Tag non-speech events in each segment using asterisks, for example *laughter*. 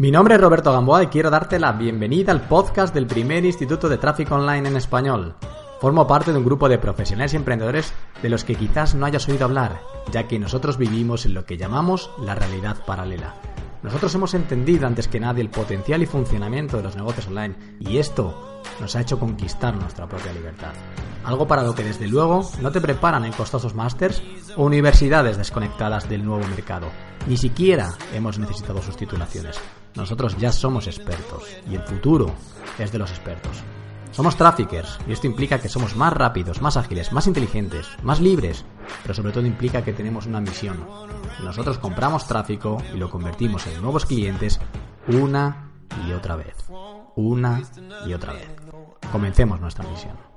Mi nombre es Roberto Gamboa y quiero darte la bienvenida al podcast del primer Instituto de Tráfico Online en español. Formo parte de un grupo de profesionales y emprendedores de los que quizás no hayas oído hablar, ya que nosotros vivimos en lo que llamamos la realidad paralela. Nosotros hemos entendido antes que nadie el potencial y funcionamiento de los negocios online y esto nos ha hecho conquistar nuestra propia libertad. Algo para lo que desde luego no te preparan en costosos másters o universidades desconectadas del nuevo mercado. Ni siquiera hemos necesitado sus titulaciones. Nosotros ya somos expertos y el futuro es de los expertos. Somos traffickers y esto implica que somos más rápidos, más ágiles, más inteligentes, más libres, pero sobre todo implica que tenemos una misión. Nosotros compramos tráfico y lo convertimos en nuevos clientes una y otra vez. Una y otra vez. Comencemos nuestra misión.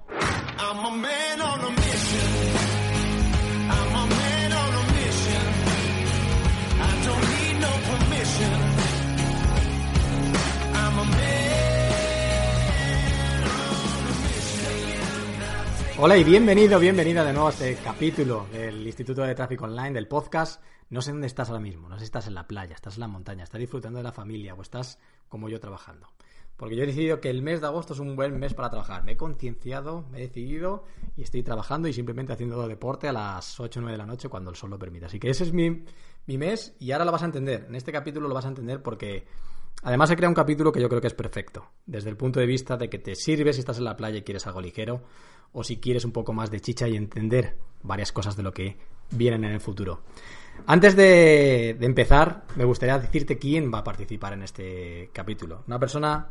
Hola y bienvenido, bienvenida de nuevo a este capítulo del Instituto de Tráfico Online, del podcast. No sé dónde estás ahora mismo, no sé si estás en la playa, estás en la montaña, estás disfrutando de la familia o estás como yo trabajando. Porque yo he decidido que el mes de agosto es un buen mes para trabajar. Me he concienciado, me he decidido y estoy trabajando y simplemente haciendo deporte a las 8 o 9 de la noche cuando el sol lo permita. Así que ese es mi, mi mes y ahora lo vas a entender. En este capítulo lo vas a entender porque además he creado un capítulo que yo creo que es perfecto. Desde el punto de vista de que te sirve si estás en la playa y quieres algo ligero o si quieres un poco más de chicha y entender varias cosas de lo que vienen en el futuro. Antes de, empezar, me gustaría decirte quién va a participar en este capítulo. Una persona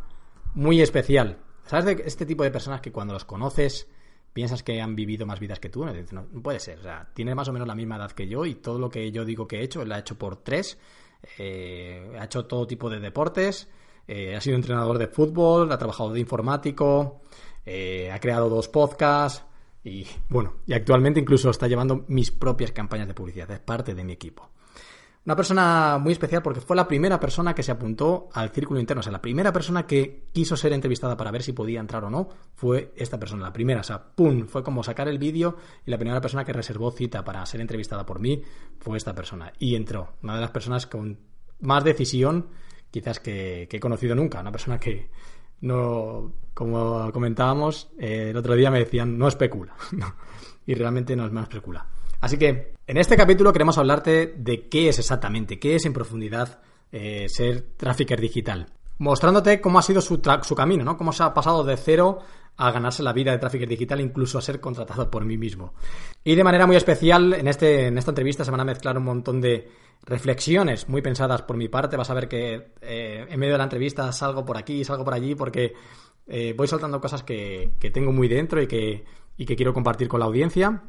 muy especial. ¿Sabes de este tipo de personas que cuando los conoces piensas que han vivido más vidas que tú? No, puede ser. O sea, tiene más o menos la misma edad que yo y todo lo que yo digo que he hecho, él ha hecho por tres. Eh, ha hecho todo tipo de deportes. Eh, ha sido entrenador de fútbol, ha trabajado de informático, eh, ha creado dos podcasts y bueno, y actualmente incluso está llevando mis propias campañas de publicidad, es parte de mi equipo. Una persona muy especial porque fue la primera persona que se apuntó al círculo interno, o sea, la primera persona que quiso ser entrevistada para ver si podía entrar o no fue esta persona, la primera, o sea, ¡pum! Fue como sacar el vídeo y la primera persona que reservó cita para ser entrevistada por mí fue esta persona. Y entró, una de las personas con más decisión quizás que he conocido nunca, una persona que, no, como comentábamos, eh, el otro día me decían, no especula. *laughs* y realmente no es más especula. Así que en este capítulo queremos hablarte de qué es exactamente, qué es en profundidad eh, ser trafficker digital. Mostrándote cómo ha sido su, su camino, ¿no? Cómo se ha pasado de cero a ganarse la vida de trafficker digital, incluso a ser contratado por mí mismo. Y de manera muy especial, en, este, en esta entrevista se van a mezclar un montón de reflexiones muy pensadas por mi parte. Vas a ver que eh, en medio de la entrevista salgo por aquí, salgo por allí, porque eh, voy soltando cosas que, que, tengo muy dentro y que, y que quiero compartir con la audiencia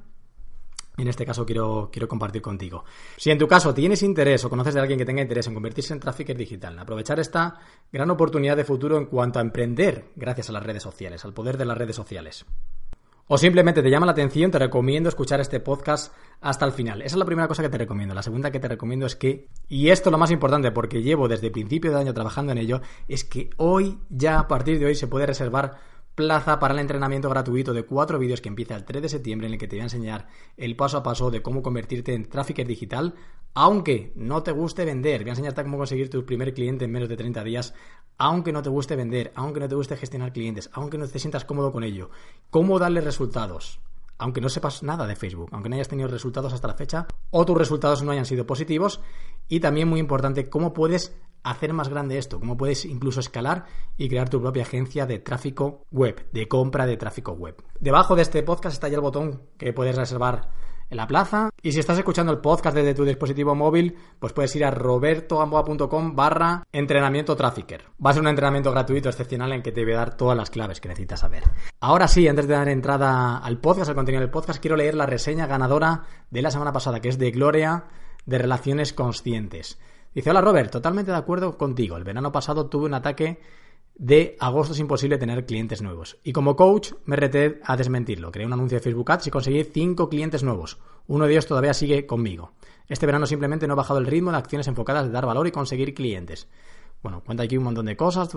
en este caso quiero, quiero compartir contigo. Si en tu caso tienes interés o conoces de alguien que tenga interés en convertirse en trafficker digital, aprovechar esta gran oportunidad de futuro en cuanto a emprender gracias a las redes sociales, al poder de las redes sociales. O simplemente te llama la atención, te recomiendo escuchar este podcast hasta el final. Esa es la primera cosa que te recomiendo. La segunda que te recomiendo es que, y esto es lo más importante porque llevo desde principio de año trabajando en ello, es que hoy, ya a partir de hoy, se puede reservar plaza para el entrenamiento gratuito de cuatro vídeos que empieza el 3 de septiembre en el que te voy a enseñar el paso a paso de cómo convertirte en trafficker digital, aunque no te guste vender. Voy a enseñarte cómo conseguir tu primer cliente en menos de 30 días, aunque no te guste vender, aunque no te guste gestionar clientes, aunque no te sientas cómodo con ello. Cómo darle resultados aunque no sepas nada de Facebook, aunque no hayas tenido resultados hasta la fecha o tus resultados no hayan sido positivos. Y también muy importante, cómo puedes hacer más grande esto, cómo puedes incluso escalar y crear tu propia agencia de tráfico web, de compra de tráfico web. Debajo de este podcast está ya el botón que puedes reservar en la plaza. Y si estás escuchando el podcast desde tu dispositivo móvil, pues puedes ir a robertoamboa.com barra entrenamiento trafficker. Va a ser un entrenamiento gratuito excepcional en que te voy a dar todas las claves que necesitas saber. Ahora sí, antes de dar entrada al podcast, al contenido del podcast, quiero leer la reseña ganadora de la semana pasada, que es de Gloria de Relaciones Conscientes. Dice, hola Robert, totalmente de acuerdo contigo. El verano pasado tuve un ataque de agosto es imposible tener clientes nuevos. Y como coach me reté a desmentirlo. Creé un anuncio de Facebook Ads y conseguí 5 clientes nuevos. Uno de ellos todavía sigue conmigo. Este verano simplemente no he bajado el ritmo de acciones enfocadas de dar valor y conseguir clientes. Bueno, cuenta aquí un montón de cosas.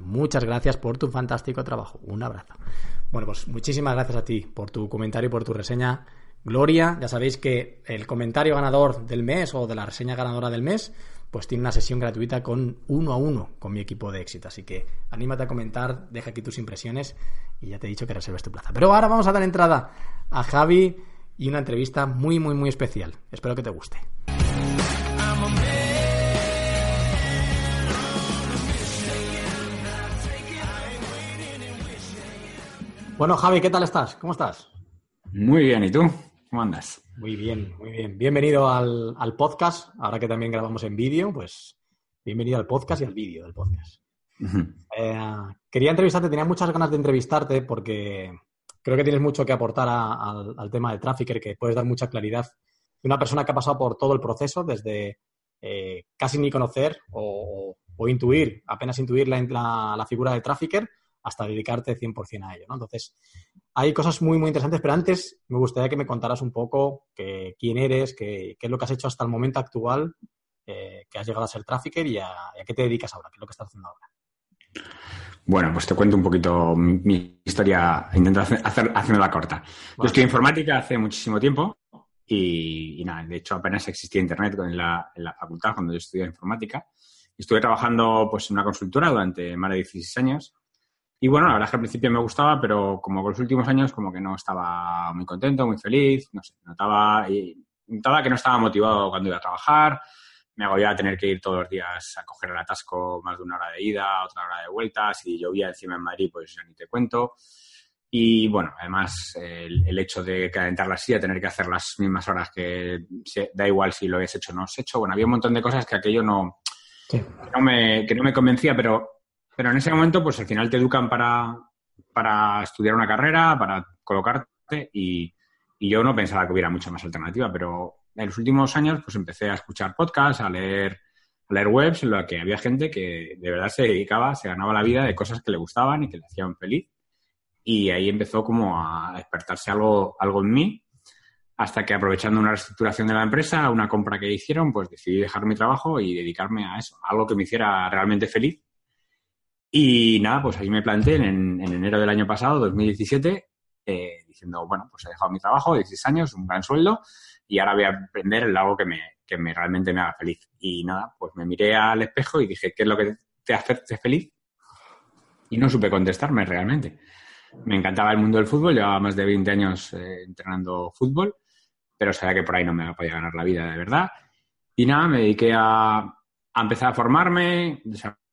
Muchas gracias por tu fantástico trabajo. Un abrazo. Bueno, pues muchísimas gracias a ti por tu comentario y por tu reseña. Gloria, ya sabéis que el comentario ganador del mes o de la reseña ganadora del mes, pues tiene una sesión gratuita con uno a uno con mi equipo de éxito. Así que anímate a comentar, deja aquí tus impresiones y ya te he dicho que reserves tu plaza. Pero ahora vamos a dar entrada a Javi y una entrevista muy, muy, muy especial. Espero que te guste. Bueno, Javi, ¿qué tal estás? ¿Cómo estás? Muy bien, ¿y tú? ¿Cómo andas? Muy bien, muy bien. Bienvenido al, podcast. Ahora que también grabamos en vídeo, pues bienvenido al podcast y al vídeo del podcast. Eh, quería entrevistarte, tenía muchas ganas de entrevistarte porque creo que tienes mucho que aportar al, tema de Trafficker, que puedes dar mucha claridad de una persona que ha pasado por todo el proceso, desde eh, casi ni conocer o, intuir, apenas intuir la, la figura de Trafficker, hasta dedicarte 100% a ello, ¿no? Entonces, hay cosas muy, muy interesantes, pero antes me gustaría que me contaras un poco quién eres, qué, es lo que has hecho hasta el momento actual, eh, que has llegado a ser trafficker y a, qué te dedicas ahora, qué es lo que estás haciendo ahora. Bueno, pues te cuento un poquito mi historia, intento hacer, haciéndola corta. Yo estudié informática hace muchísimo tiempo y, nada, de hecho apenas existía Internet en la, en la facultad cuando yo estudié informática. Estuve trabajando pues, en una consultora durante más de 16 años y bueno, la verdad es que al principio me gustaba, pero como con los últimos años como que no estaba muy contento, muy feliz, no sé, notaba, y, notaba que no estaba motivado cuando iba a trabajar, me agobiaba tener que ir todos los días a coger el atasco más de una hora de ida, otra hora de vuelta, si llovía encima en Madrid, pues ya ni te cuento. Y bueno, además el, hecho de calentar la silla, tener que hacer las mismas horas que da igual si lo habías hecho o no has hecho. Bueno, había un montón de cosas que aquello no, no, me, que no me convencía, pero pero en ese momento, pues al final te educan para, para estudiar una carrera, para colocarte y, yo no pensaba que hubiera mucha más alternativa, pero en los últimos años pues empecé a escuchar podcasts, a leer, a leer webs en las que había gente que de verdad se dedicaba, se ganaba la vida de cosas que le gustaban y que le hacían feliz. Y ahí empezó como a despertarse algo, algo en mí, hasta que aprovechando una reestructuración de la empresa, una compra que hicieron, pues decidí dejar mi trabajo y dedicarme a eso, algo que me hiciera realmente feliz y nada, pues ahí me planté en, enero del año pasado, 2017, eh, diciendo, bueno, pues he dejado mi trabajo, 16 años, un gran sueldo, y ahora voy a aprender el algo que me, que me realmente me haga feliz. Y nada, pues me miré al espejo y dije, ¿qué es lo que te hace feliz? Y no supe contestarme realmente. Me encantaba el mundo del fútbol, llevaba más de 20 años eh, entrenando fútbol, pero sabía que por ahí no me podía ganar la vida de verdad. Y nada, me dediqué a, a empezar a formarme,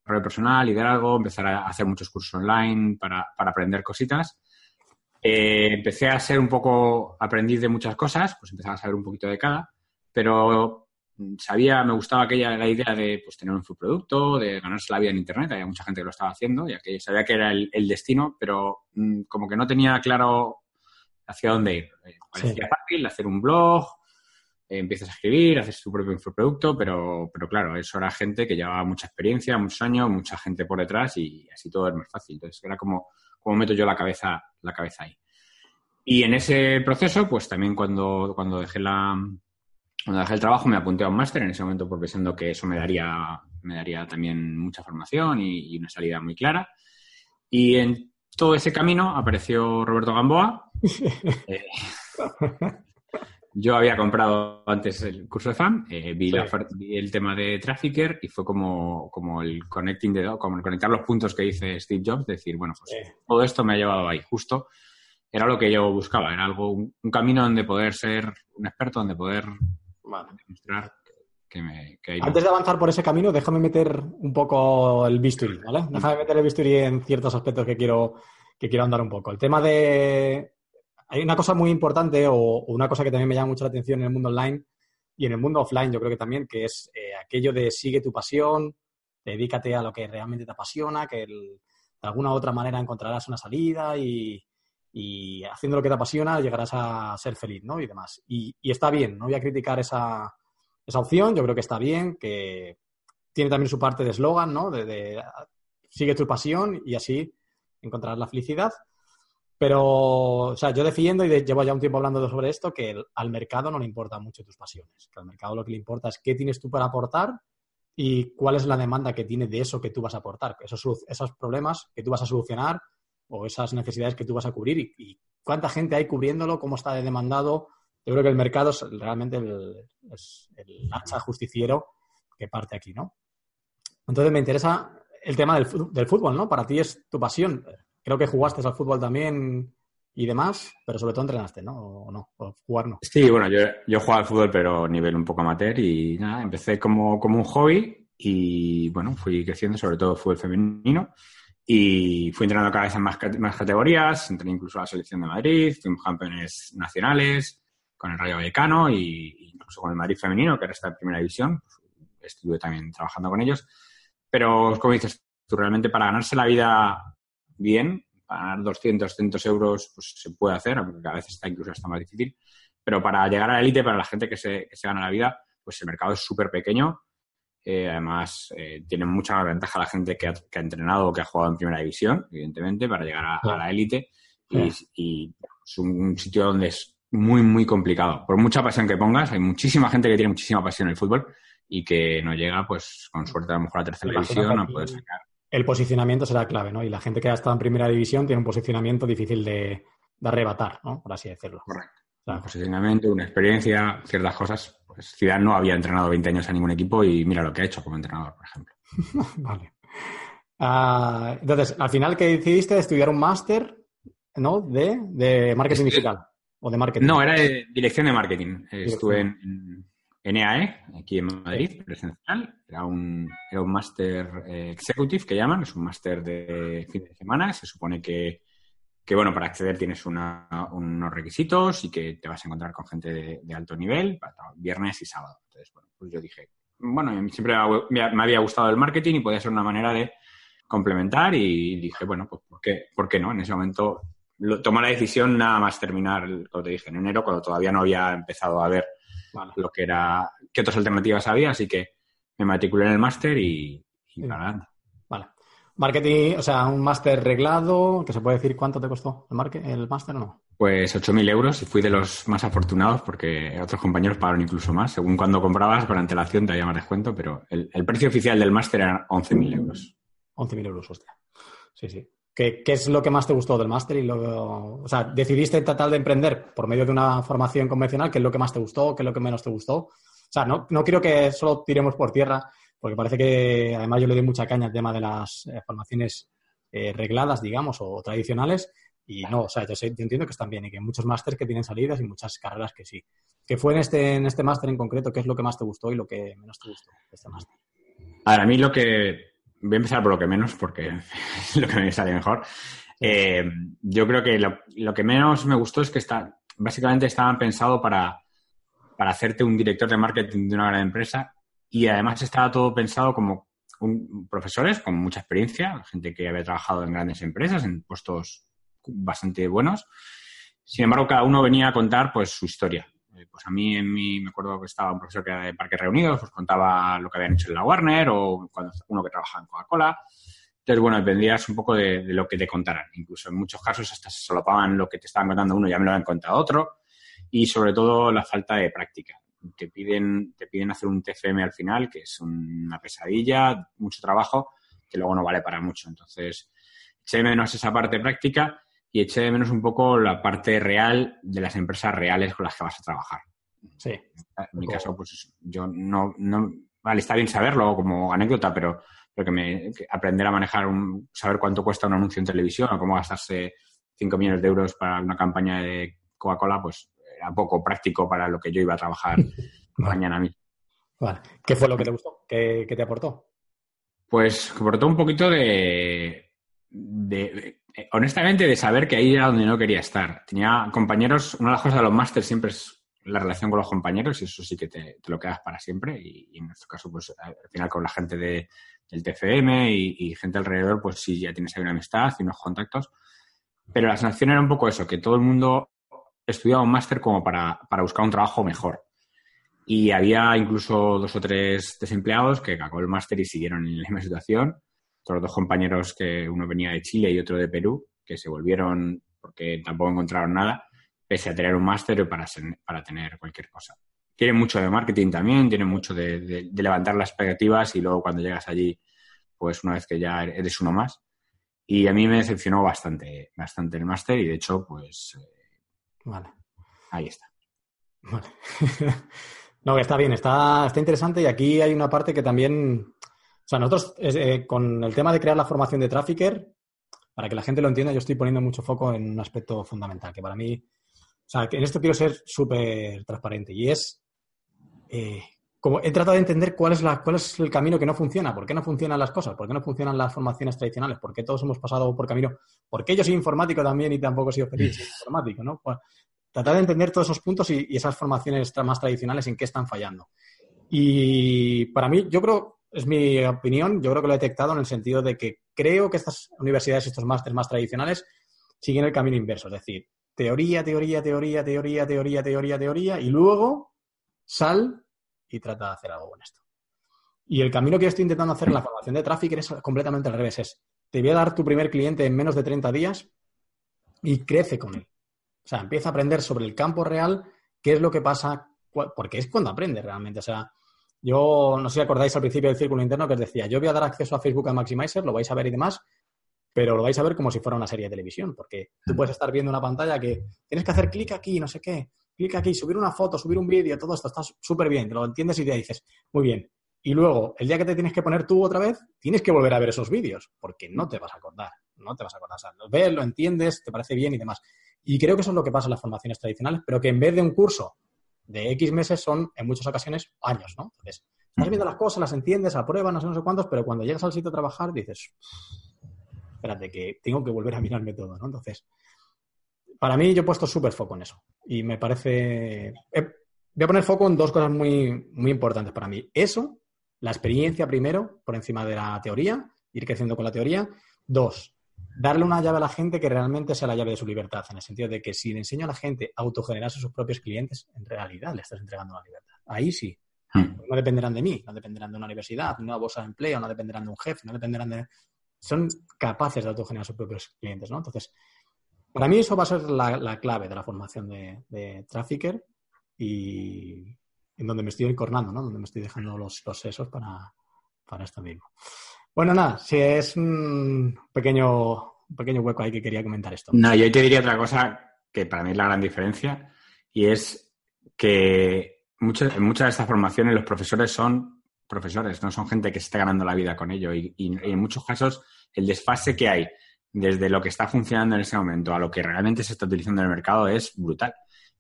personal, liderazgo, empezar a hacer muchos cursos online para, aprender cositas. Eh, empecé a ser un poco aprendiz de muchas cosas, pues empezaba a saber un poquito de cada, pero sabía, me gustaba aquella la idea de pues, tener un producto, de ganarse la vida en Internet, había mucha gente que lo estaba haciendo, y que sabía que era el, destino, pero mm, como que no tenía claro hacia dónde ir. Eh, parecía fácil hacer un blog, empiezas a escribir, haces tu propio infoproducto, pero, pero claro, eso era gente que llevaba mucha experiencia, muchos años, mucha gente por detrás y así todo es más fácil. Entonces era como, como meto yo la cabeza, la cabeza ahí. Y en ese proceso, pues también cuando, cuando dejé la cuando dejé el trabajo me apunté a un máster en ese momento por pensando que eso me daría, me daría también mucha formación y, una salida muy clara. Y en todo ese camino apareció Roberto Gamboa. *laughs* Eh, yo había comprado antes el curso de FAM, eh, vi, el tema de Trafficker y fue como, como el connecting de, como el conectar los puntos que dice Steve Jobs, decir, bueno, pues todo esto me ha llevado ahí, justo era lo que yo buscaba, era algo, un, camino donde poder ser un experto, donde poder demostrar que, me, que Antes de avanzar por ese camino, déjame meter un poco el bisturí, ¿vale? Déjame meter el bisturí en ciertos aspectos que quiero, que quiero andar un poco. El tema de hay una cosa muy importante o, una cosa que también me llama mucho la atención en el mundo online y en el mundo offline, yo creo que también, que es eh, aquello de sigue tu pasión, dedícate a lo que realmente te apasiona, que de alguna u otra manera encontrarás una salida y, haciendo lo que te apasiona llegarás a ser feliz, ¿no? Y demás. Y, está bien, no voy a criticar esa, esa opción, yo creo que está bien, que tiene también su parte de eslogan, ¿no? De, sigue tu pasión y así encontrarás la felicidad. Pero, o sea, yo defiendo y llevo ya un tiempo hablando sobre esto, que al mercado no le importan mucho tus pasiones. Que al mercado lo que le importa es qué tienes tú para aportar y cuál es la demanda que tiene de eso que tú vas a aportar. Esos, esos problemas que tú vas a solucionar o esas necesidades que tú vas a cubrir y, cuánta gente hay cubriéndolo, cómo está demandado. Yo creo que el mercado es realmente el, el hacha justiciero que parte aquí, ¿no? Entonces me interesa el tema del, del, fútbol, ¿no? Para ti es tu pasión. Creo que jugaste al fútbol también y demás, pero sobre todo entrenaste, ¿no? ¿O no? ¿O jugar no? Sí, bueno, yo, yo jugaba al fútbol, pero a nivel un poco amateur y nada, empecé como, como un hobby y bueno, fui creciendo, sobre todo fútbol femenino y fui entrenando cada vez en más, más categorías, entrené incluso a la selección de Madrid, fuimos campeones nacionales con el Rayo Vallecano y incluso con el Madrid femenino, que ahora está en primera división, estuve también trabajando con ellos. Pero, como dices tú, realmente para ganarse la vida bien, para ganar 200, 300 euros, pues se puede hacer, aunque a veces está incluso hasta más difícil. Pero para llegar a la élite, para la gente que se, que se gana la vida, pues el mercado es súper pequeño eh, además, eh, tiene mucha más ventaja la gente que ha, entrenado o que ha jugado en primera división, evidentemente, para llegar a, la élite. Y, es un, sitio donde es muy, muy complicado. Por mucha pasión que pongas, hay muchísima gente que tiene muchísima pasión en el fútbol y que no llega, pues, con suerte, a lo mejor a tercera división a poder sacar. El posicionamiento será clave, ¿no? Y la gente que ha estado en primera división tiene un posicionamiento difícil de, arrebatar, ¿no? Por así decirlo. Correcto. un posicionamiento, una experiencia, ciertas cosas pues Zidane no había entrenado 20 años a ningún equipo y mira lo que ha hecho como entrenador, por ejemplo. *laughs* vale. Ah, entonces, al final que decidiste estudiar un máster, ¿no? De, marketing digital o de marketing. No, era de dirección de marketing. Estuve en, en, EAE, aquí en Madrid, presencial. Era un, era un máster eh, executive que llaman, es un máster de fin de semana. Se supone que que bueno, para acceder tienes unos requisitos y que te vas a encontrar con gente de, alto nivel, viernes y sábado. Entonces, bueno, pues yo dije, bueno, siempre me había gustado el marketing y podía ser una manera de complementar y dije, bueno, pues ¿por qué, ¿por qué no? En ese momento tomé la decisión nada más terminar, como te dije, en enero, cuando todavía no había empezado a ver lo que era, qué otras alternativas había, así que me matriculé en el máster y, y nada, Marketing, o sea, un máster reglado, que se puede decir cuánto te costó el, el máster o no. Pues 8.000 euros y fui de los más afortunados porque otros compañeros pagaron incluso más. Según cuando comprabas, por antelación te había más descuento, pero el, precio oficial del máster era 11.000 euros. 11.000 euros, hostia. Sí, sí. ¿Qué, ¿Qué, es lo que más te gustó del máster? Y o sea, ¿decidiste tratar de emprender por medio de una formación convencional? ¿Qué es lo que más te gustó? ¿Qué es lo que menos te gustó? O sea, no, no quiero que solo tiremos por tierra porque parece que además yo le doy mucha caña al tema de las eh, formaciones eh, regladas, digamos, o tradicionales, y no, o sea, yo, sé, yo entiendo que están bien y que hay muchos másteres que tienen salidas y muchas carreras que sí. ¿Qué fue en este, en este máster en concreto? ¿Qué es lo que más te gustó y lo que menos te gustó de este máster? A mí lo que... Voy a empezar por lo que menos porque es *laughs* lo que me sale mejor. Eh, yo creo que lo, que menos me gustó es que está, básicamente estaban pensados para, para hacerte un director de marketing de una gran empresa y además estaba todo pensado como profesores con mucha experiencia, gente que había trabajado en grandes empresas, en puestos bastante buenos. Sin embargo, cada uno venía a contar pues su historia. Eh, pues a mí, en mi, me acuerdo que estaba un profesor que era de Parques Reunidos, pues contaba lo que habían hecho en la Warner o cuando uno que trabajaba en Coca-Cola. Entonces, bueno, dependías un poco de, de, lo que te contaran. Incluso en muchos casos hasta se solapaban lo que te estaban contando uno, ya me lo habían contado otro. Y sobre todo la falta de práctica te piden, te piden hacer un TFM al final, que es una pesadilla, mucho trabajo, que luego no vale para mucho. Entonces, eché menos esa parte práctica y eché de menos un poco la parte real de las empresas reales con las que vas a trabajar. Sí. En mi caso, pues yo no, no, vale, está bien saberlo como anécdota, pero, pero que, me, aprender a manejar, un, saber cuánto cuesta un anuncio en televisión o cómo gastarse 5 millones de euros para una campaña de Coca-Cola, pues era poco práctico para lo que yo iba a trabajar *laughs* mañana mismo. Vale. ¿Qué fue lo que te gustó? ¿Qué, te aportó? Pues aportó un poquito de, honestamente, de saber que ahí era donde no quería estar. Tenía compañeros, una de las cosas de los másteres siempre es la relación con los compañeros y eso sí que te, lo quedas para siempre y, en nuestro caso, pues al final con la gente de, del TFM y, gente alrededor, pues sí, ya tienes ahí una amistad y unos contactos. Pero la sensación era un poco eso, que todo el mundo estudiaba un máster como para, buscar un trabajo mejor. Y había incluso dos o tres desempleados que acabó el máster y siguieron en la misma situación. Otros dos compañeros que uno venía de Chile y otro de Perú, que se volvieron porque tampoco encontraron nada, pese a tener un máster para, para tener cualquier cosa. Tiene mucho de marketing también, tiene mucho de, levantar las expectativas y luego cuando llegas allí, pues una vez que ya eres uno más. Y a mí me decepcionó bastante, bastante el máster y de hecho, pues... Eh, vale. Ahí está. Vale. *laughs* no, está bien, está, está interesante y aquí hay una parte que también... O sea, nosotros eh, con el tema de crear la formación de Trafficker, para que la gente lo entienda, yo estoy poniendo mucho foco en un aspecto fundamental, que para mí, o sea, que en esto quiero ser súper transparente y es, eh, como he tratado de entender cuál es, la, cuál es el camino que no funciona, por qué no funcionan las cosas, por qué no funcionan las formaciones tradicionales, por qué todos hemos pasado por camino, por qué yo soy informático también y tampoco he sido feliz *laughs* informático, ¿no? Pues, tratar de entender todos esos puntos y, y esas formaciones más tradicionales en qué están fallando. Y para mí, yo creo, es mi opinión, yo creo que lo he detectado en el sentido de que creo que estas universidades, estos másteres más tradicionales, siguen el camino inverso, es decir, teoría, teoría, teoría, teoría, teoría, teoría, teoría, y luego sal y trata de hacer algo con esto. Y el camino que yo estoy intentando hacer en la formación de tráfico es completamente al revés. Es, te voy a dar tu primer cliente en menos de 30 días y crece con él. O sea, empieza a aprender sobre el campo real, qué es lo que pasa, porque es cuando aprende realmente. O sea, yo no sé si acordáis al principio del círculo interno que os decía, yo voy a dar acceso a Facebook a Maximizer, lo vais a ver y demás, pero lo vais a ver como si fuera una serie de televisión, porque tú puedes estar viendo una pantalla que tienes que hacer clic aquí, no sé qué, clic aquí, subir una foto, subir un vídeo, todo esto está súper bien, te lo entiendes y te dices, muy bien. Y luego, el día que te tienes que poner tú otra vez, tienes que volver a ver esos vídeos, porque no te vas a acordar, no te vas a acordar. O sea, lo ves, lo entiendes, te parece bien y demás. Y creo que eso es lo que pasa en las formaciones tradicionales, pero que en vez de un curso de X meses son, en muchas ocasiones, años, ¿no? Entonces, estás viendo las cosas, las entiendes, apruebas, no sé, no sé cuántos, pero cuando llegas al sitio a trabajar dices, espérate, que tengo que volver a mirarme todo, ¿no? Entonces, para mí yo he puesto súper foco en eso. Y me parece... voy a poner foco en dos cosas muy, muy importantes para mí. Eso, la experiencia primero, por encima de la teoría, ir creciendo con la teoría. Dos, darle una llave a la gente que realmente sea la llave de su libertad, en el sentido de que si le enseño a la gente a autogenerarse sus propios clientes, en realidad le estás entregando la libertad. Ahí sí. Hmm. No dependerán de mí, no dependerán de una universidad, de una bolsa de empleo, no dependerán de un jefe, no dependerán de... Son capaces de autogenerar sus propios clientes, ¿no? Entonces, para mí eso va a ser la, clave de la formación de, de Trafficker y en donde me estoy encornando, ¿no? Donde me estoy dejando los, los sesos para, para esto mismo. Bueno, nada, si es un pequeño, pequeño hueco ahí que quería comentar esto. No, yo te diría otra cosa que para mí es la gran diferencia y es que muchas, en muchas de estas formaciones los profesores son profesores, no son gente que se esté ganando la vida con ello y, en muchos casos el desfase que hay desde lo que está funcionando en ese momento a lo que realmente se está utilizando en el mercado es brutal.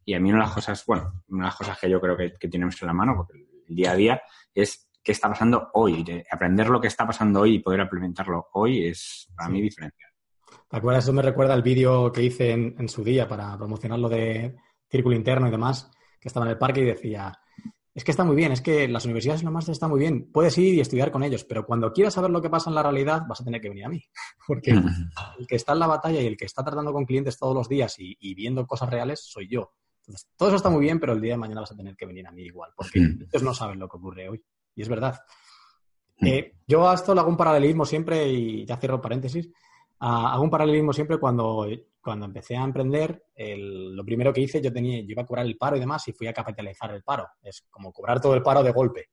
Y a mí una de las cosas, bueno, una de las cosas que yo creo que, que tenemos en la mano, porque el día a día, es qué está pasando hoy. aprender lo que está pasando hoy y poder implementarlo hoy es para mí diferencial. ¿Te acuerdas? Eso me recuerda al vídeo que hice en, su día para promocionar lo de círculo interno y demás, que estaba en el parque y decía, es que está muy bien, es que las universidades másteres están muy bien, puedes ir y estudiar con ellos, pero cuando quieras saber lo que pasa en la realidad vas a tener que venir a mí, *laughs* porque *laughs* el que está en la batalla y el que está tratando con clientes todos los días y, viendo cosas reales soy yo. Entonces, todo eso está muy bien, pero el día de mañana vas a tener que venir a mí igual, porque ellos no saben lo que ocurre hoy. Y es verdad. Mm. Eh, yo a esto le hago un paralelismo siempre, y ya cierro paréntesis, hago un paralelismo siempre cuando, cuando empecé a emprender, lo primero que hice, yo, tenía, yo iba a cobrar el paro y demás y fui a capitalizar el paro. Es como cobrar todo el paro de golpe.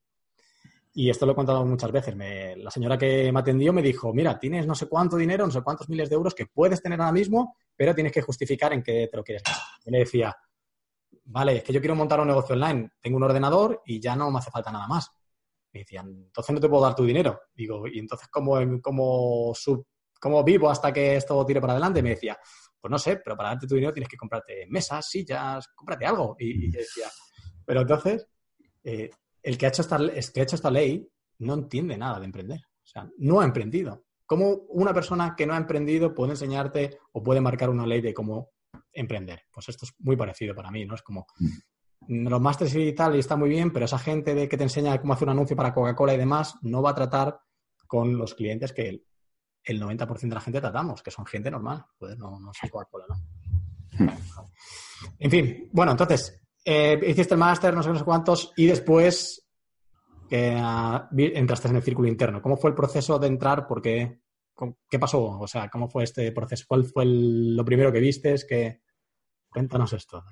Y esto lo he contado muchas veces. la señora que me atendió me dijo, mira, tienes no sé cuánto dinero, no sé cuántos miles de euros que puedes tener ahora mismo, pero tienes que justificar en qué te lo quieres gastar. Yo le decía, vale, es que yo quiero montar un negocio online, tengo un ordenador y ya no me hace falta nada más. Me decían, entonces no te puedo dar tu dinero. Digo, ¿y entonces cómo, cómo, cómo vivo hasta que esto tire para adelante? me decía, pues no sé, pero para darte tu dinero tienes que comprarte mesas, sillas, cómprate algo. Y, yo decía, pero entonces, eh, el, que ha hecho esta, que ha hecho esta ley no entiende nada de emprender. O sea, no ha emprendido. ¿Cómo una persona que no ha emprendido puede enseñarte o puede marcar una ley de cómo emprender? Pues esto es muy parecido para mí, ¿no? Es como, mm los másteres y tal, y está muy bien, pero esa gente de que te enseña cómo hacer un anuncio para Coca-Cola y demás, no va a tratar con los clientes que el, el 90% de la gente tratamos, que son gente normal. Pues no, no Coca-Cola, ¿no? Hmm. En fin, bueno, entonces, eh, hiciste el máster, no sé, no sé cuántos, y después eh, entraste en el círculo interno. ¿Cómo fue el proceso de entrar? Porque, ¿Qué pasó? O sea, ¿cómo fue este proceso? ¿Cuál fue lo primero que vistes? Que... Cuéntanos esto.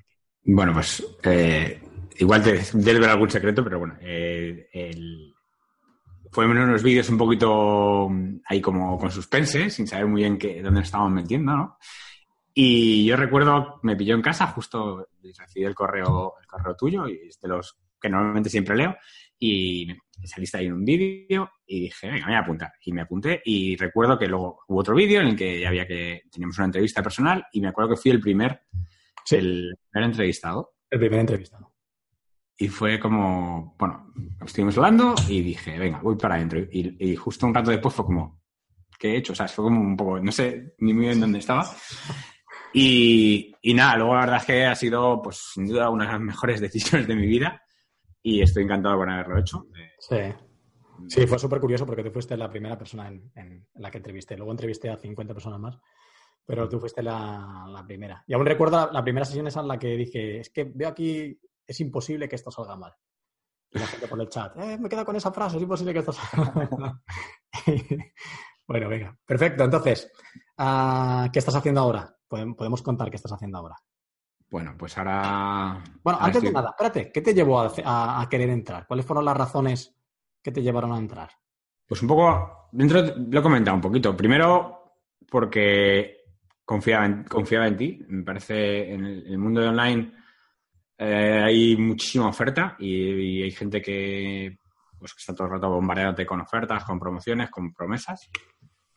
Bueno, pues eh, igual te debes ver algún secreto, pero bueno, eh, el... fueron unos vídeos un poquito mm, ahí como con suspense, sin saber muy bien qué, dónde estábamos metiendo, ¿no? Y yo recuerdo, me pilló en casa, justo recibí el correo, el correo tuyo, y es de los que normalmente siempre leo, y saliste ahí en un vídeo y dije, venga, me voy a apuntar. Y me apunté y recuerdo que luego hubo otro vídeo en el que había que, teníamos una entrevista personal y me acuerdo que fui el primer, el primer entrevistado. El primer entrevistado. Y fue como, bueno, estuvimos hablando y dije, venga, voy para adentro. Y, y, justo un rato después fue como, ¿qué he hecho? O sea, fue como un poco, no sé ni muy bien dónde estaba. Y, y, nada, luego la verdad es que ha sido, pues sin duda, una de las mejores *laughs* decisiones de mi vida y estoy encantado con haberlo hecho. Sí. Sí, fue súper curioso porque tú fuiste la primera persona en, la que entrevisté. Luego entrevisté a 50 personas más, pero tú fuiste la, primera. Y aún recuerdo la, primera sesión esa en la que dije, es que veo aquí, es imposible que esto salga mal. Y la gente por el chat, eh, me queda con esa frase, es imposible que esto salga *laughs* mal. *laughs* bueno, venga, perfecto. Entonces, ah, ¿qué estás haciendo ahora? podemos contar qué estás haciendo ahora. Bueno, pues ahora. Bueno, antes de nada, espérate, ¿qué te llevó a, querer entrar? ¿Cuáles fueron las razones que te llevaron a entrar? Pues un poco, dentro lo he comentado un poquito. Primero, porque confiaba en, confiaba en ti. Me parece en el, mundo de online eh, hay muchísima oferta y, hay gente que, pues, que está todo el rato bombardeándote con ofertas, con promociones, con promesas.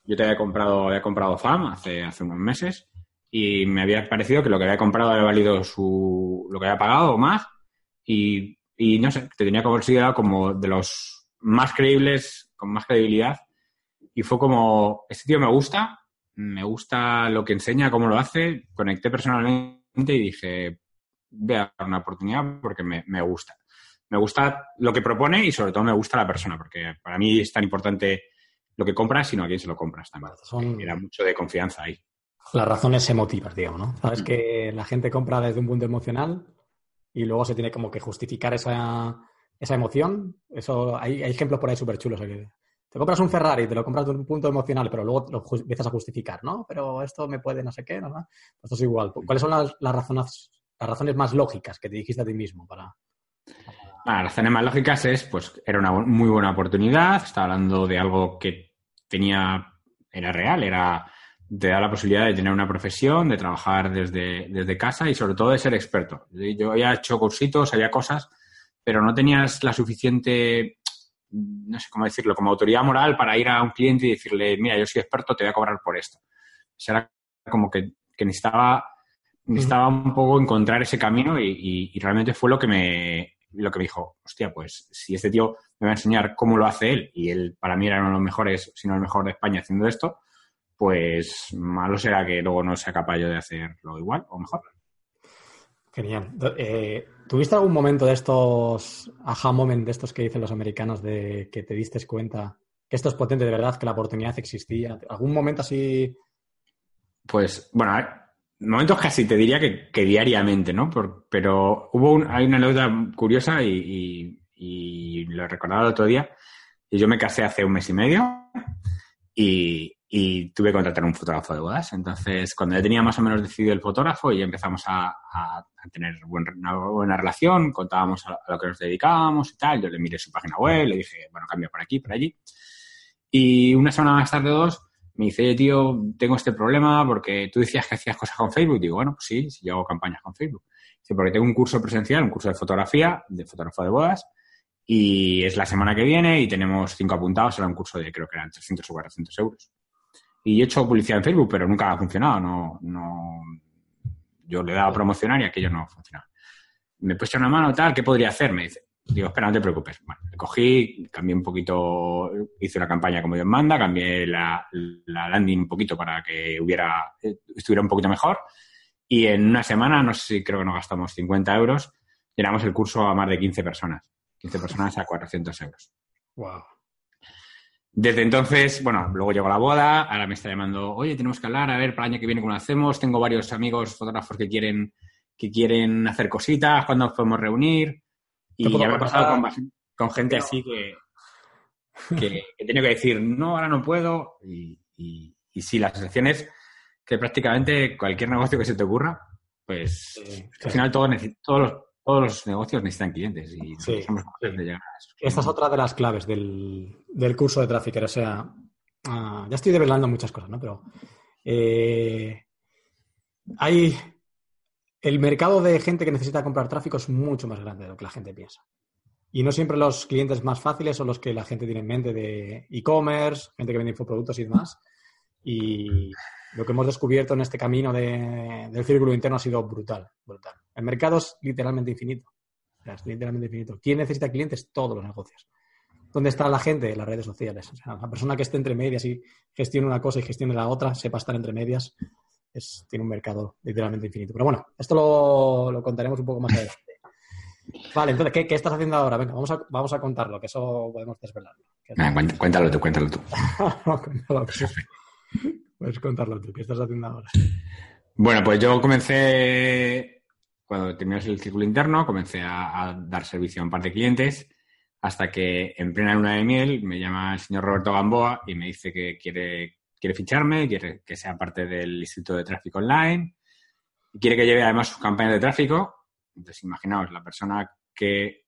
Yo te había comprado, había comprado FAM hace, hace unos meses y me había parecido que lo que había comprado había valido su, lo que había pagado o más y, y no sé, te tenía considerado como de los más creíbles, con más credibilidad y fue como, este tío me gusta, me gusta lo que enseña, cómo lo hace, conecté personalmente y dije, voy a dar una oportunidad porque me, me gusta. Me gusta lo que propone y sobre todo me gusta la persona, porque para mí es tan importante lo que compras, sino a quién se lo compras también. Son... Era mucho de confianza ahí. Las razones emotivas, digamos, ¿no? Sabes mm. que la gente compra desde un punto emocional y luego se tiene como que justificar esa, esa emoción. Eso, hay, hay ejemplos por ahí súper chulos. Te compras un Ferrari, te lo compras desde un punto emocional, pero luego lo empiezas a justificar, ¿no? Pero esto me puede no sé qué, ¿no? Esto es igual. ¿Cuáles son las, las, razones, las razones más lógicas que te dijiste a ti mismo para, las razones más lógicas es, pues, era una muy buena oportunidad, estaba hablando de algo que tenía, era real, era te da la posibilidad de tener una profesión, de trabajar desde, desde casa y sobre todo de ser experto. Yo había hecho cursitos, había cosas, pero no tenías la suficiente, no sé cómo decirlo, como autoridad moral para ir a un cliente y decirle, mira, yo soy experto, te voy a cobrar por esto. O sea, era como que, que necesitaba, necesitaba un poco encontrar ese camino y, y, realmente fue lo que me, lo que me dijo, hostia, pues si este tío me va a enseñar cómo lo hace él y él para mí era uno de los mejores, si no el mejor de España haciendo esto, pues malo será que luego no sea capaz yo de hacerlo igual o mejor. Genial. Eh, ¿Tuviste algún momento de estos, aha moment de estos que dicen los americanos, de que te diste cuenta que esto es potente de verdad, que la oportunidad existía? ¿Algún momento así? Pues, bueno, momentos casi te diría que, diariamente, ¿no? pero hubo hay una anécdota curiosa y, y, lo he recordado el otro día. Y yo me casé hace un mes y medio y, y tuve que contratar un fotógrafo de bodas. Entonces, cuando ya tenía más o menos decidido el fotógrafo y empezamos a, tener una buena relación, contábamos a, lo que nos dedicábamos y tal, yo le miré su página web, le dije, bueno, cambio por aquí, por allí. Y una semana más tarde, dos, me dice, tío, tengo este problema porque tú decías que hacías cosas con Facebook. Digo, bueno, pues sí, sí, yo hago campañas con Facebook. Dice, porque tengo un curso presencial, un curso de fotografía, de fotógrafo de bodas, y es la semana que viene y tenemos cinco apuntados, era un curso de creo que eran 300 o 400 euros. Y he hecho publicidad en Facebook, pero nunca ha funcionado. No, no, yo le he dado a promocionar y aquello no funcionaba. Me he puesto una mano, tal, ¿qué podría hacer? Me dice, digo, espera, no te preocupes. Bueno, le cogí, cambié un poquito, hice una campaña como Dios manda, cambié la, la landing un poquito para que hubiera, estuviera un poquito mejor. Y en una semana, no sé si creo que nos gastamos 50 euros, llenamos el curso a más de 15 personas. 15 personas a 400 euros. Wow. Desde entonces, bueno, luego llegó la boda, ahora me está llamando, oye, tenemos que hablar, a ver, para el año que viene cómo lo hacemos. Tengo varios amigos fotógrafos que quieren que quieren hacer cositas, cuándo nos podemos reunir. Y ya me ha pasado con, con gente así que, *laughs* que he tenido que decir, no, ahora no puedo. Y, y, y sí, la sensación es que prácticamente cualquier negocio que se te ocurra, pues Sí, al final todos, todos, los, todos los negocios necesitan clientes y Sí, somos capaces sí. de llegar a eso. Esta es otra de las claves del, del curso de Trafficker. O sea, ah, ya estoy develando muchas cosas, ¿no? Pero eh, hay. El mercado de gente que necesita comprar tráfico es mucho más grande de lo que la gente piensa. Y no siempre los clientes más fáciles son los que la gente tiene en mente de e-commerce, gente que vende infoproductos y demás. Y lo que hemos descubierto en este camino de- del círculo interno ha sido brutal, brutal. El mercado es literalmente infinito. Es literalmente infinito. ¿Quién necesita clientes? Todos los negocios. ¿Dónde está la gente? En las redes sociales. O sea, la persona que esté entre medias y gestione una cosa y gestione la otra, sepa estar entre medias, es, tiene un mercado literalmente infinito. Pero bueno, esto lo, lo contaremos un poco más adelante. Vale, entonces, ¿qué, qué estás haciendo ahora? Venga, vamos a, vamos a contarlo, que eso podemos desvelarlo. Cuéntalo tú, cuéntalo tú. *laughs* Cuéntalo tú. Puedes contarlo tú. ¿Qué estás haciendo ahora? Bueno, pues yo comencé, cuando terminó el círculo interno, comencé a, a dar servicio a un par de clientes hasta que en plena luna de miel me llama el señor Roberto Gamboa y me dice que quiere, quiere ficharme, quiere que sea parte del Instituto de Tráfico Online y quiere que lleve además sus campañas de tráfico. Entonces, imaginaos, la persona que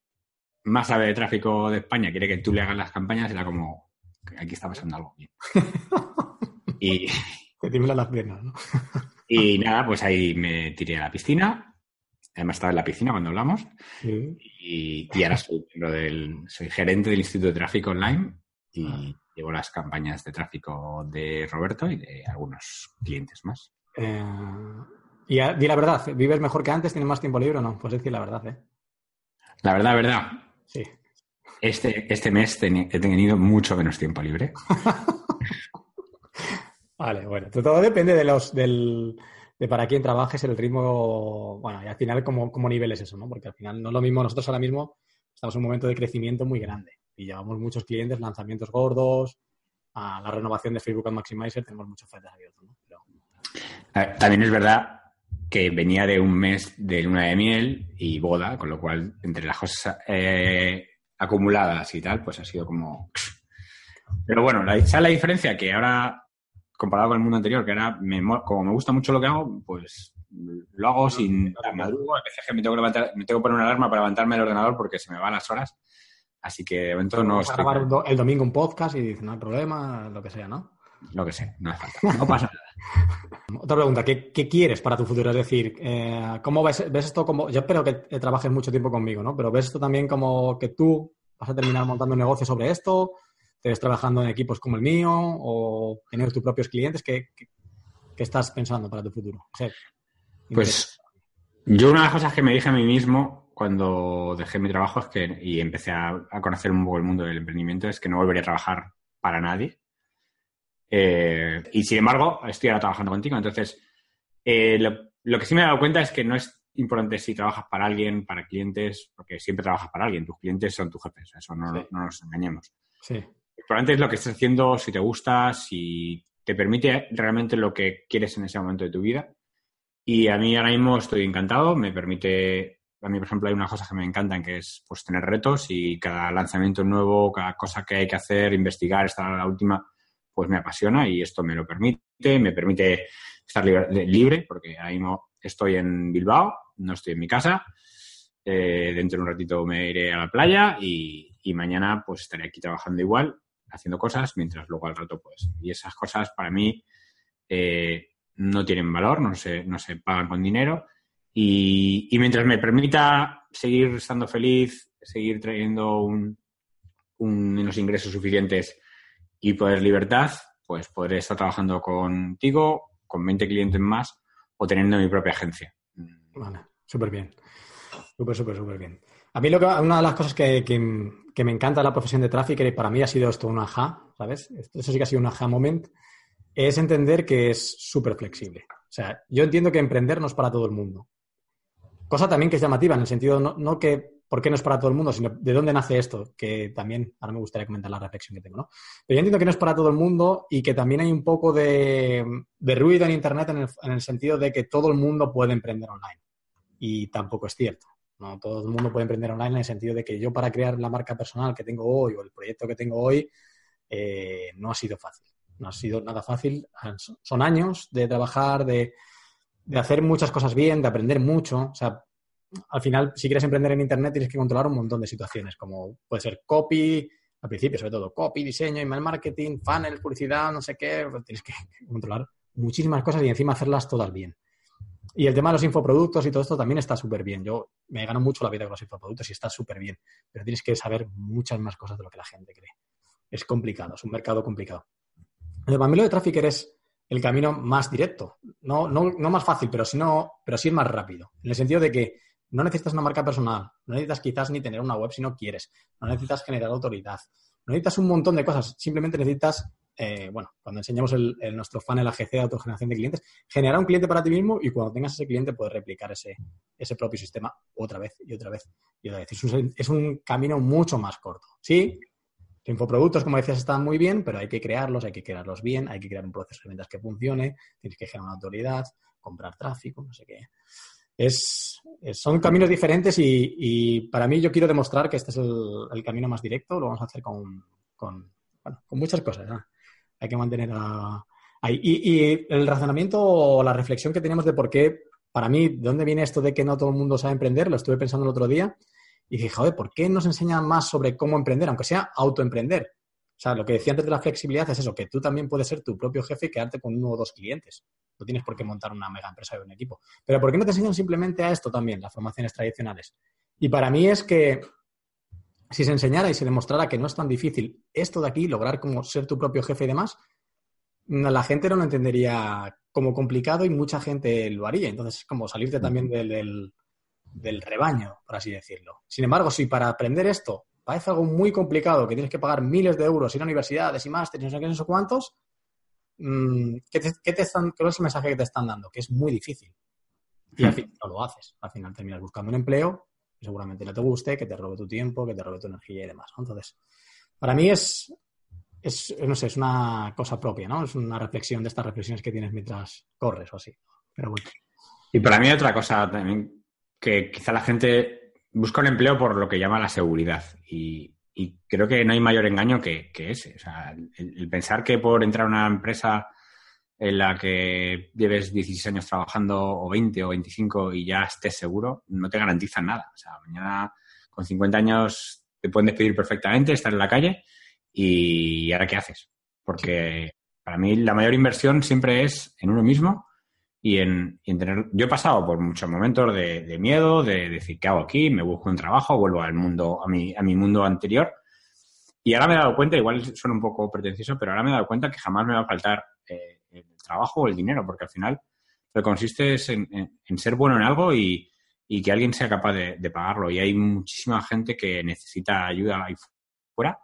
más sabe de tráfico de España quiere que tú le hagas las campañas, era como, aquí está pasando algo bien. *laughs* y, Te tiemblan las piernas, ¿no? *laughs* y nada, pues ahí me tiré a la piscina. Además estaba en la piscina cuando hablamos. Sí. Y, y ahora soy, miembro del, soy gerente del Instituto de Tráfico Online y Ah. llevo las campañas de tráfico de Roberto y de algunos clientes más. Eh, y a- di la verdad, ¿vives mejor que antes? ¿Tienes más tiempo libre o no? Puedes decir la verdad, ¿eh? La verdad, verdad, Sí. este, este mes he tenido mucho menos tiempo libre. *laughs* Vale, bueno, to- todo depende de los del, de para quién trabajes, el ritmo, bueno, y al final cómo, cómo niveles eso, ¿no? Porque al final no es lo mismo, nosotros ahora mismo estamos en un momento de crecimiento muy grande y llevamos muchos clientes, lanzamientos gordos, a la renovación de Facebook Ad Maximizer, tenemos muchos frentes abiertos, ¿no? Pero, También es verdad que venía de un mes de luna de miel y boda, con lo cual entre las cosas eh, acumuladas y tal, pues ha sido como... Pero bueno, la, ¿sabes la diferencia? Que ahora, comparado con el mundo anterior, que ahora me mo- como me gusta mucho lo que hago, pues lo hago sin madrugo. A veces que me tengo que, levantar, me tengo que poner una alarma para levantarme del ordenador porque se me van las horas. Así que de momento no vamos a estoy... grabar do- el domingo un podcast y dice, no hay problema, lo que sea, ¿no? Lo que sé, no hace falta. No pasa nada. *laughs* Otra pregunta, ¿qué, qué quieres para tu futuro? Es decir, eh, ¿cómo ves, ves esto como... Yo espero que trabajes mucho tiempo conmigo, ¿no? Pero ¿ves esto también como que tú vas a terminar montando un negocio sobre esto? ¿Te ves trabajando en equipos como el mío? ¿O tener tus propios clientes? ¿Qué, qué, qué estás pensando para tu futuro? O sea, Pues yo una de las cosas que me dije a mí mismo cuando dejé mi trabajo es que, y empecé a, a conocer un poco el mundo del emprendimiento es que no volvería a trabajar para nadie. Eh, y sin embargo, estoy ahora trabajando contigo. Entonces, eh, lo, lo que sí me he dado cuenta es que no es importante si trabajas para alguien, para clientes, porque siempre trabajas para alguien. Tus clientes son tus jefes, eso no, Sí. no nos engañemos. Sí, importante es lo que estás haciendo, si te gusta, si te permite realmente lo que quieres en ese momento de tu vida. Y a mí ahora mismo estoy encantado, me permite, a mí por ejemplo hay unas cosas que me encantan, que es pues tener retos y cada lanzamiento nuevo, cada cosa que hay que hacer, investigar, estar a la última, pues me apasiona y esto me lo permite, me permite estar libre, libre, porque ahora mismo estoy en Bilbao, no estoy en mi casa, eh, dentro de un ratito me iré a la playa y, y mañana pues estaré aquí trabajando igual, haciendo cosas, mientras luego al rato pues. Y esas cosas para mí eh, no tienen valor, no se, no se pagan con dinero. Y, y mientras me permita seguir estando feliz, seguir trayendo un, un- unos ingresos suficientes y poder libertad, pues podré estar trabajando contigo, con 20 clientes más o teniendo mi propia agencia. vale, súper bien. Súper, súper, súper bien. A mí lo que, una de las cosas que, me encanta de la profesión de tráfico y para mí ha sido esto un ajá, ¿sabes? Eso sí que ha sido un ajá moment, es entender que es súper flexible. O sea, yo entiendo que emprender no es para todo el mundo. Cosa también que es llamativa, en el sentido no, no que por qué no es para todo el mundo, sino de dónde nace esto, que también ahora me gustaría comentar la reflexión que tengo, ¿no? Pero yo entiendo que no es para todo el mundo y que también hay un poco de, de ruido en Internet en el, en el sentido de que todo el mundo puede emprender online. y tampoco es cierto. No todo el mundo puede emprender online en el sentido de que yo para crear la marca personal que tengo hoy o el proyecto que tengo hoy eh, no ha sido fácil. No ha sido nada fácil. Son años de trabajar, de, de hacer muchas cosas bien, de aprender mucho. O sea, al final, si quieres emprender en Internet, tienes que controlar un montón de situaciones, como puede ser copy, al principio sobre todo, copy, diseño, email marketing, funnel, publicidad, no sé qué. Tienes que *laughs* controlar muchísimas cosas y encima hacerlas todas bien. Y el tema de los infoproductos y todo esto también está súper bien. Yo me gano mucho la vida con los infoproductos y está súper bien, pero tienes que saber muchas más cosas de lo que la gente cree. Es complicado, es un mercado complicado. El lo de Trafficker es el camino más directo. No, no, no más fácil, pero, sino, pero sí es más rápido. En el sentido de que no necesitas una marca personal, no necesitas quizás ni tener una web si no quieres, no necesitas generar autoridad, no necesitas un montón de cosas, simplemente necesitas eh, bueno, cuando enseñamos el, nuestro funnel AGC de autogeneración de clientes, generar un cliente para ti mismo y cuando tengas ese cliente puedes replicar ese, ese propio sistema otra vez y otra vez y otra vez. Es un, camino mucho más corto. Sí, infoproductos, como decías, están muy bien, pero hay que crearlos, hay que crearlos bien, hay que crear un proceso de ventas que funcione, tienes que generar una autoridad, comprar tráfico, no sé qué. Es, son caminos diferentes y, para mí yo quiero demostrar que este es el, camino más directo. Lo vamos a hacer con, con, con muchas cosas. ¿no? Hay que mantener ahí. Y, el razonamiento o la reflexión que tenemos de por qué, para mí, ¿de dónde viene esto de que no todo el mundo sabe emprender? Lo estuve pensando el otro día y dije, joder, ¿por qué nos enseñan más sobre cómo emprender, aunque sea autoemprender? O sea, lo que decía antes de la flexibilidad es eso, que tú también puedes ser tu propio jefe y quedarte con uno o dos clientes. No tienes por qué montar una mega empresa o un equipo. Pero ¿por qué no te enseñan simplemente a esto también, las formaciones tradicionales? Y para mí es que si se enseñara y se demostrara que no es tan difícil esto de aquí, lograr como ser tu propio jefe y demás, la gente no lo entendería como complicado y mucha gente lo haría. Entonces es como salirte también del, rebaño, por así decirlo. Sin embargo, si para aprender esto parece algo muy complicado, que tienes que pagar miles de euros, ir a universidades y másteres, no sé qué, no sé cuántos, mm, ¿qué, te, están, ¿qué es el mensaje que te están dando? Que es muy difícil. Y al final no lo haces. Al final terminas buscando un empleo seguramente no te guste, que te robe tu tiempo, que te robe tu energía y demás. Entonces, para mí es, es, no sé, es una cosa propia, ¿no? Es una reflexión de estas reflexiones que tienes mientras corres o así. Pero bueno. Y para mí otra cosa también, que quizá la gente busca un empleo por lo que llama la seguridad. Y, creo que no hay mayor engaño que, ese. O sea, el, pensar que por entrar a una empresa en la que lleves 16 años trabajando o 20 o 25 y ya estés seguro, no te garantiza nada. O sea, mañana con 50 años te pueden despedir perfectamente, estar en la calle y ahora qué haces. Porque para mí la mayor inversión siempre es en uno mismo y en, tener... Yo he pasado por muchos momentos de, miedo, de, decir, ¿qué hago aquí? Me busco un trabajo, vuelvo al mundo, a mi, a mi mundo anterior. Y ahora me he dado cuenta, igual suena un poco pretencioso, pero ahora me he dado cuenta que jamás me va a faltar eh, el trabajo o el dinero, porque al final lo que consiste es en, ser bueno en algo y, que alguien sea capaz de, pagarlo. Y hay muchísima gente que necesita ayuda ahí fuera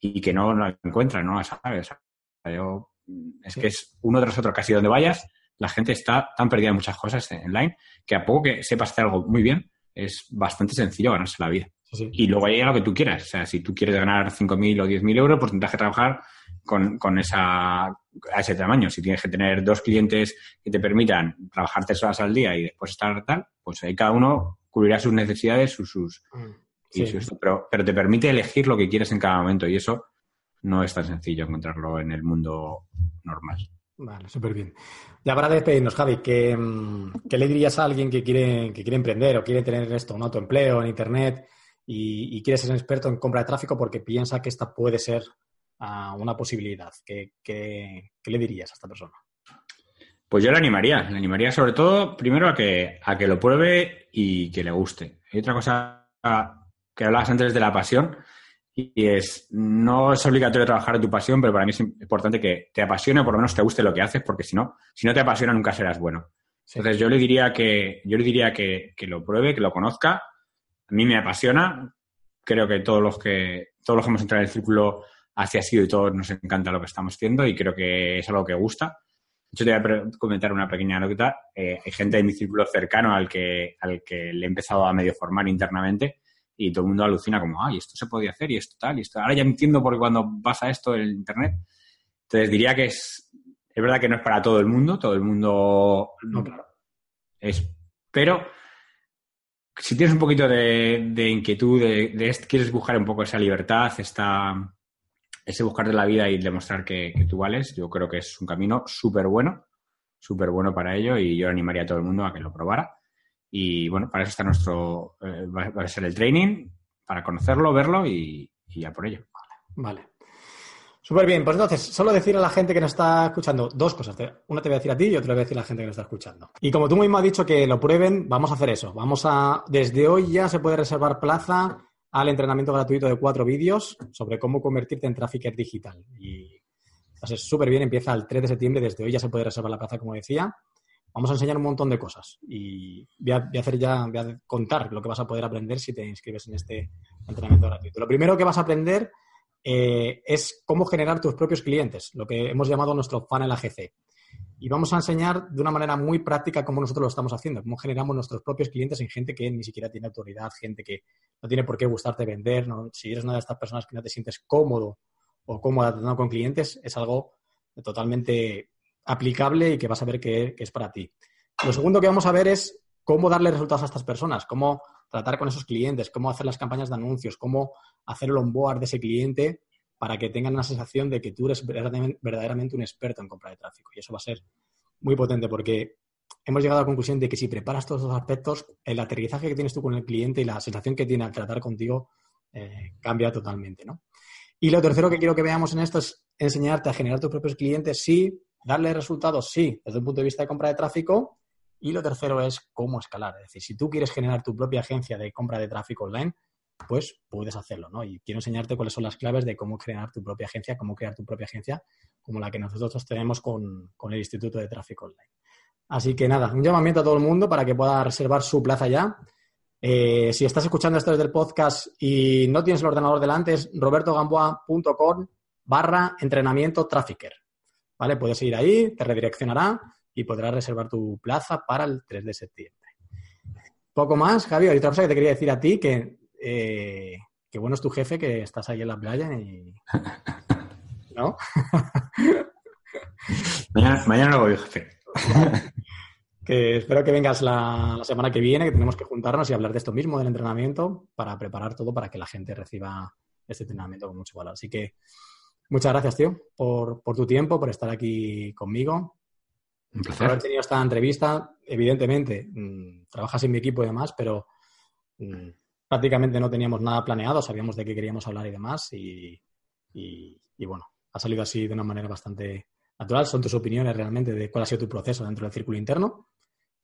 y que no la encuentra, no la sabe. es que es uno tras otro, casi donde vayas, la gente está tan perdida en muchas cosas online que a poco que sepas hacer algo muy bien, es bastante sencillo ganarse la vida. Y luego hay lo que tú quieras. O sea, si tú quieres ganar 5.000 o 10.000 euros, pues tendrás que trabajar con, con esa, a ese tamaño. Si tienes que tener dos clientes que te permitan trabajar tres horas al día y después estar tal, pues ahí cada uno cubrirá sus necesidades, sus... sus, mm, pero, pero te permite elegir lo que quieres en cada momento y eso no es tan sencillo encontrarlo en el mundo normal. Vale, súper bien. Ya para despedirnos, Javi, ¿qué, mm, ¿qué, le dirías a alguien que quiere, que quiere emprender o quiere tener esto, un autoempleo en Internet y, y quiere ser experto en compra de tráfico porque piensa que esta puede ser una posibilidad? ¿Qué, le dirías a esta persona? Pues yo le animaría, le animaría sobre todo primero a que, a que lo pruebe y que le guste. Hay otra cosa que hablabas antes de la pasión y es, no es obligatorio trabajar en tu pasión, pero para mí es importante que te apasione o por lo menos te guste lo que haces, porque si no, si no te apasiona nunca serás bueno. Entonces yo le diría que, yo le diría que, que, lo pruebe, que lo conozca. A mí me apasiona. Creo que todos los que, todos los que hemos entrado en el círculo así ha sido y todos nos encanta lo que estamos haciendo y creo que es algo que gusta. Yo te voy a comentar una pequeña anécdota. Eh, hay gente de mi círculo cercano al que, al que le he empezado a medio formar internamente y todo el mundo alucina como, ay, esto se podía hacer y esto tal y esto. Ahora ya entiendo por qué cuando pasa esto en Internet. Entonces diría que es, es verdad que no es para todo el mundo, todo el mundo no, claro. es, pero si tienes un poquito de, inquietud, de, quieres buscar un poco esa libertad, esta, ese buscar de la vida y demostrar que, tú vales, yo creo que es un camino súper bueno, súper bueno para ello y yo animaría a todo el mundo a que lo probara. Y bueno, para eso está nuestro, eh, va a ser el training, para conocerlo, verlo y, ya por ello. Vale. Súper bien, pues entonces, solo decir a la gente que nos está escuchando dos cosas. Una te voy a decir a ti y otra te voy a decir a la gente que nos está escuchando. Y como tú mismo has dicho que lo prueben, vamos a hacer eso. Vamos a, desde hoy ya se puede reservar plaza al entrenamiento gratuito de cuatro vídeos sobre cómo convertirte en trafficker digital. Y es súper bien, empieza el 3 de septiembre, desde hoy ya se puede reservar la plaza, como decía. Vamos a enseñar un montón de cosas y voy a, hacer ya, voy a contar lo que vas a poder aprender si te inscribes en este entrenamiento gratuito. Lo primero que vas a aprender eh, es cómo generar tus propios clientes, lo que hemos llamado nuestro funnel AGC. Y vamos a enseñar de una manera muy práctica cómo nosotros lo estamos haciendo, cómo generamos nuestros propios clientes en gente que ni siquiera tiene autoridad, gente que no tiene por qué gustarte vender. Si eres una de estas personas que no te sientes cómodo o cómoda tratando con clientes, es algo totalmente aplicable y que vas a ver que, que es para ti. Lo segundo que vamos a ver es cómo darle resultados a estas personas, cómo tratar con esos clientes, cómo hacer las campañas de anuncios, cómo hacer el onboard de ese cliente para que tengan la sensación de que tú eres verdaderamente un experto en compra de tráfico. Y eso va a ser muy potente porque hemos llegado a la conclusión de que si preparas todos los aspectos, el aterrizaje que tienes tú con el cliente y la sensación que tiene al tratar contigo eh, cambia totalmente, ¿no? Y lo tercero que quiero que veamos en esto es enseñarte a generar tus propios clientes, sí, darle resultados, sí, desde un punto de vista de compra de tráfico, y lo tercero es cómo escalar. Es decir, si tú quieres generar tu propia agencia de compra de tráfico online, pues puedes hacerlo, ¿no? Y quiero enseñarte cuáles son las claves de cómo crear tu propia agencia, cómo crear tu propia agencia como la que nosotros tenemos con, el Instituto de Tráfico Online. Así que nada, un llamamiento a todo el mundo para que pueda reservar su plaza ya. Eh, si estás escuchando esto desde el podcast y no tienes el ordenador delante, es robertogamboa.com barra entrenamiento trafficker. ¿Vale? Puedes ir ahí, te redireccionará y podrás reservar tu plaza para el 3 de septiembre. Poco más, Javier. Y otra cosa que te quería decir a ti, que, eh, que bueno es tu jefe, que estás ahí en la playa y... *laughs* ¿No? *laughs* mañana, mañana no voy, jefe. *laughs* que espero que vengas la, semana que viene, que tenemos que juntarnos y hablar de esto mismo, del entrenamiento, para preparar todo para que la gente reciba este entrenamiento con mucho valor. Así que muchas gracias, tío, por, por tu tiempo, por estar aquí conmigo. Un placer. haber tenido esta entrevista. Evidentemente, mm, trabajas en mi equipo y demás, pero mm, prácticamente no teníamos nada planeado, sabíamos de qué queríamos hablar y demás. Y, bueno, ha salido así de una manera bastante natural. Son tus opiniones realmente de cuál ha sido tu proceso dentro del círculo interno.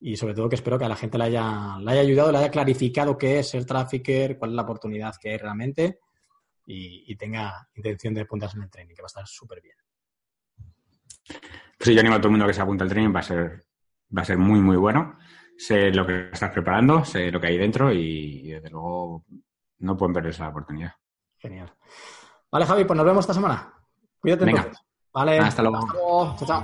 Y sobre todo que espero que a la gente le haya, le haya ayudado, le haya clarificado qué es ser trafficker, cuál es la oportunidad que hay realmente y, tenga intención de apuntarse en el training, que va a estar súper bien. Sí, yo animo a todo el mundo que se apunte al training, va a ser, va a ser muy, muy bueno sé lo que estás preparando, sé lo que hay dentro y, desde luego no pueden perder esa oportunidad. Genial. Vale, Javi, pues nos vemos esta semana. Cuídate Venga. Vale. Hasta luego. Chao, chao.